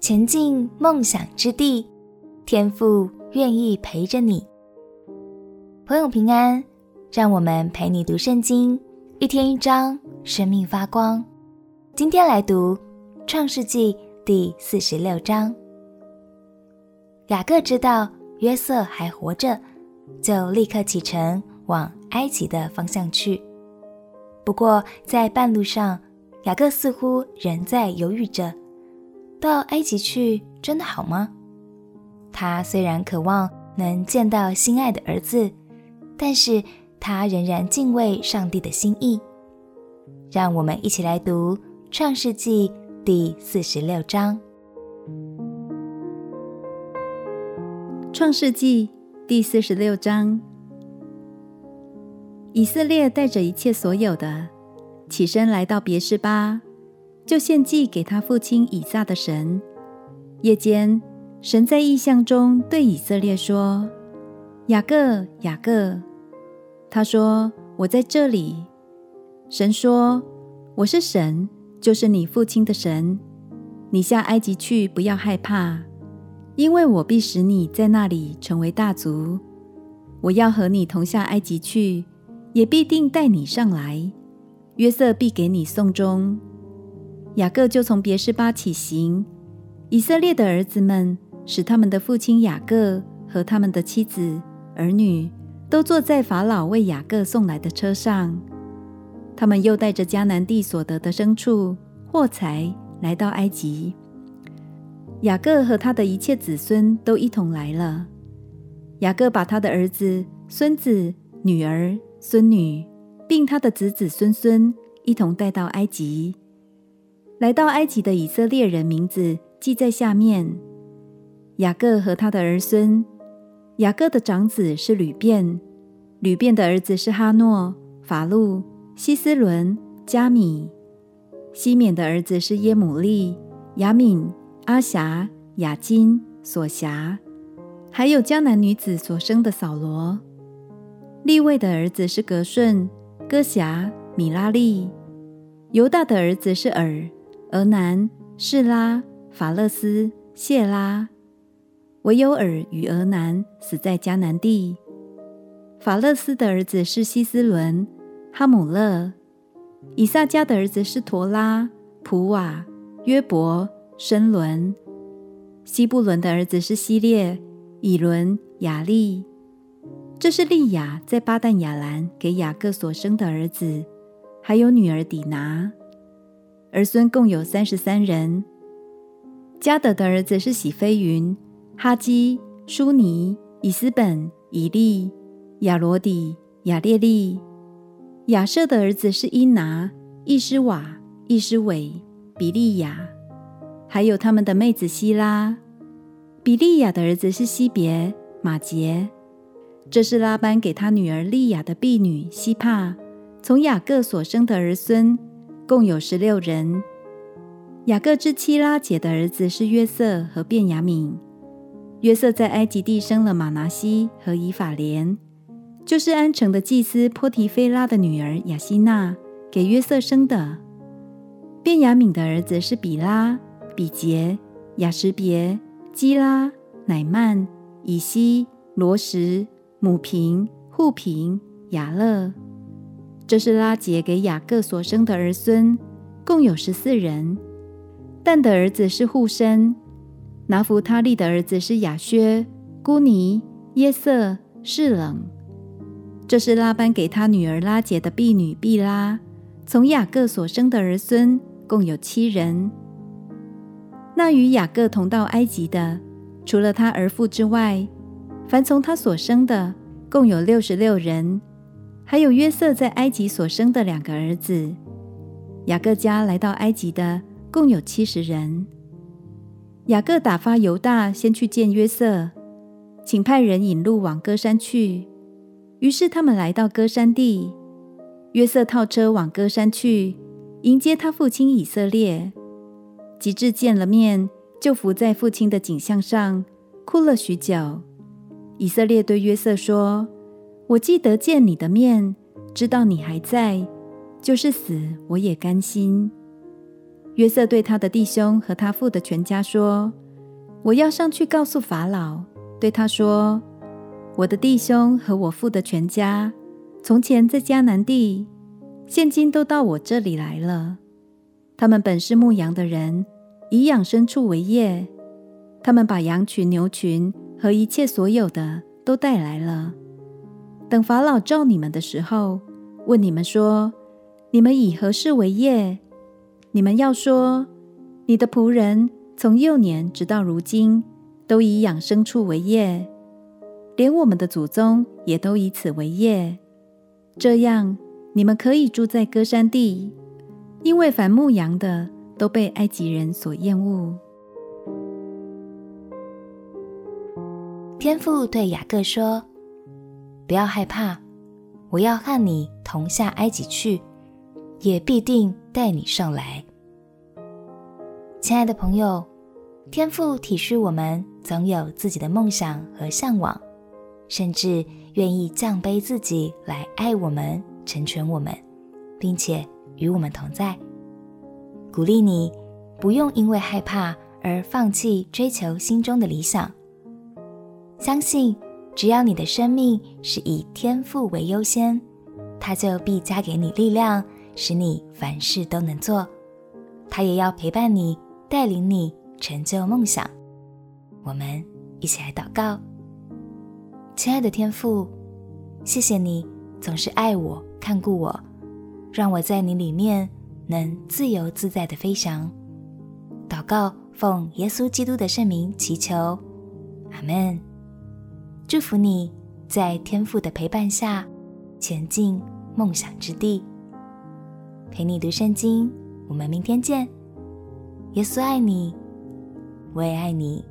前进梦想之地，天父愿意陪着你。朋友平安，让我们陪你读圣经，一天一章，生命发光。今天来读创世纪第四十六章。雅各知道约瑟还活着，就立刻启程往埃及的方向去。不过在半路上，雅各似乎仍在犹豫着。到埃及去真的好吗？他虽然渴望能见到心爱的儿子，但是他仍然敬畏上帝的心意。让我们一起来读《创世纪》第四十六章。《创世纪》第四十六章，以色列带着一切所有的，起身来到别是巴。就献祭给他父亲以撒的神。夜间，神在异象中对以色列说：“雅各，雅各。”他说：“我在这里。”神说：“我是神，就是你父亲的神。你下埃及去，不要害怕，因为我必使你在那里成为大族。我要和你同下埃及去，也必定带你上来。约瑟必给你送终。”雅各就从别是巴起行，以色列的儿子们使他们的父亲雅各和他们的妻子、儿女都坐在法老为雅各送来的车上。他们又带着迦南地所得的牲畜、货财来到埃及。雅各和他的一切子孙都一同来了。雅各把他的儿子、孙子、女儿、孙女，并他的子子孙孙一同带到埃及。来到埃及的以色列人名字记在下面：雅各和他的儿孙。雅各的长子是吕便，吕便的儿子是哈诺、法路、希斯伦、加米。西缅的儿子是耶母利、亚敏、阿辖、雅金、索辖，还有迦南女子所生的扫罗。利未的儿子是革顺、哥辖、米拉利。犹大的儿子是珥。俄南、示拉、法勒斯、谢拉，维有尔与俄南死在迦南地。法勒斯的儿子是希斯伦、哈姆勒。以萨迦的儿子是陀拉、普瓦、约伯、申伦。西布伦的儿子是希列、以伦、雅利。这是利亚在巴旦亚兰给雅各所生的儿子，还有女儿底拿。儿孙共有三十三人。迦德的儿子是喜飞云、哈基、书尼、以斯本、以利、亚罗底、亚列利。亚瑟的儿子是伊拿、易施瓦、易施伟、比利亚，还有他们的妹子希拉。比利亚的儿子是希别、马杰。这是拉班给他女儿利亚的婢女西帕，从雅各所生的儿孙。共有十六人。雅各之妻拉结的儿子是约瑟和便雅悯。约瑟在埃及地生了玛拿西和以法莲，就是安城的祭司波提菲拉的女儿雅西娜给约瑟生的。便雅悯的儿子是比拉、比杰、雅什别、基拉、乃曼、以西、罗什、母平、户平、雅勒。这是拉结给雅各所生的儿孙，共有十四人。但的儿子是户生，拿弗他利的儿子是雅薛、孤尼、耶色、示冷。这是拉班给他女儿拉结的婢女毕拉，从雅各所生的儿孙，共有七人。那与雅各同到埃及的，除了他儿妇之外，凡从他所生的，共有六十六人。还有约瑟在埃及所生的两个儿子，雅各家来到埃及的共有七十人。雅各打发犹大先去见约瑟，请派人引路往歌山去。于是他们来到歌山地，约瑟套车往歌山去迎接他父亲以色列。及至见了面，就伏在父亲的颈项上，哭了许久。以色列对约瑟说。我既得见你的面，知道你还在，就是死我也甘心。约瑟对他的弟兄和他父的全家说：“我要上去告诉法老，对他说：我的弟兄和我父的全家，从前在迦南地，现今都到我这里来了。他们本是牧羊的人，以养牲畜为业。他们把羊群、牛群和一切所有的都带来了。等法老召你们的时候，问你们说：你们以何事为业？”你们要说，你的仆人从幼年直到如今，都以养牲畜为业，连我们的祖宗也都以此为业。这样，你们可以住在歌山地，因为凡牧羊的都被埃及人所厌恶。天父对雅各说：“不要害怕，我要和你同下埃及去。”也必定带你上来，亲爱的朋友，天父体恤我们总有自己的梦想和向往，甚至愿意降卑自己来爱我们、成全我们，并且与我们同在。鼓励你不用因为害怕而放弃追求心中的理想，相信只要你的生命是以天赋为优先，他就必加给你力量。使你凡事都能做，他也要陪伴你，带领你成就梦想。我们一起来祷告，亲爱的天父，谢谢你总是爱我、看顾我，让我在你里面能自由自在的飞翔。祷告，奉耶稣基督的圣名祈求，阿门。祝福你在天赋的陪伴下前进梦想之地。陪你读圣经，我们明天见。耶稣爱你，我也爱你。